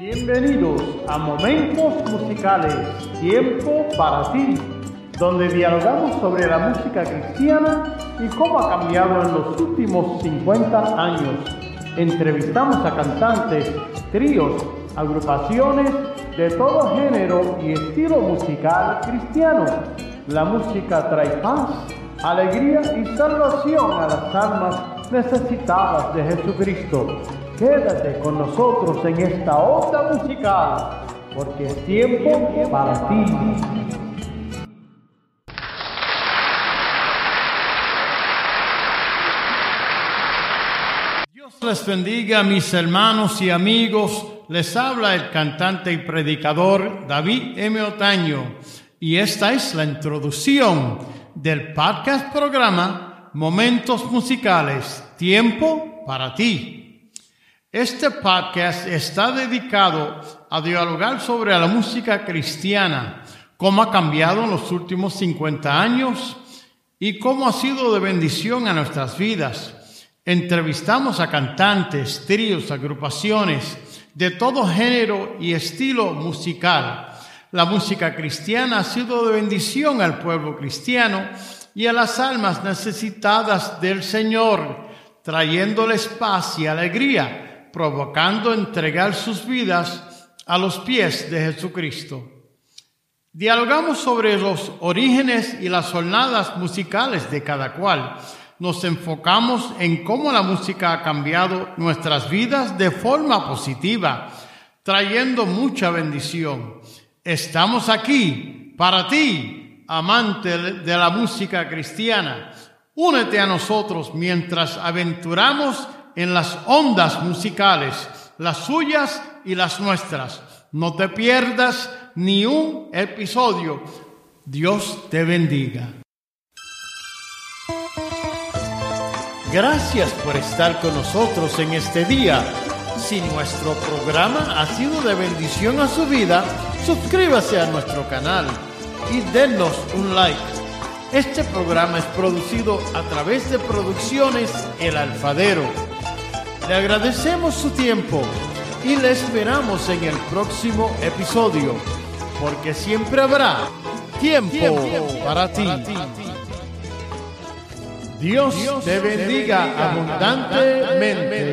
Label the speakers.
Speaker 1: Bienvenidos a Momentos Musicales, tiempo para ti, donde dialogamos sobre la música cristiana y cómo ha cambiado en los últimos 50 años. Entrevistamos a cantantes, tríos, agrupaciones de todo género y estilo musical cristiano. La música trae paz, alegría y salvación a las almas necesitadas de Jesucristo. Quédate con nosotros en esta onda musical, porque es tiempo para ti. Dios les bendiga, mis hermanos y amigos. Les habla el cantante y predicador David M. Otaño. Y esta es la introducción del podcast programa Momentos Musicales, Tiempo para ti. Este podcast está dedicado a dialogar sobre la música cristiana, cómo ha cambiado en los últimos 50 años y cómo ha sido de bendición a nuestras vidas. Entrevistamos a cantantes, tríos, agrupaciones de todo género y estilo musical. La música cristiana ha sido de bendición al pueblo cristiano y a las almas necesitadas del Señor, trayéndoles paz y alegría, provocando entregar sus vidas a los pies de Jesucristo. Dialogamos sobre los orígenes y las jornadas musicales de cada cual. Nos enfocamos en cómo la música ha cambiado nuestras vidas de forma positiva, trayendo mucha bendición. Estamos aquí para ti, amante de la música cristiana. Únete a nosotros mientras aventuramos en las ondas musicales, las suyas y las nuestras. No te pierdas ni un episodio. Dios te bendiga. Gracias por estar con nosotros en este día. Si nuestro programa ha sido de bendición a su vida, suscríbase a nuestro canal y denos un like. Este programa es producido a través de Producciones El Alfadero. Le agradecemos su tiempo y le esperamos en el próximo episodio, porque siempre habrá tiempo, para, ti. Dios, te bendiga abundantemente.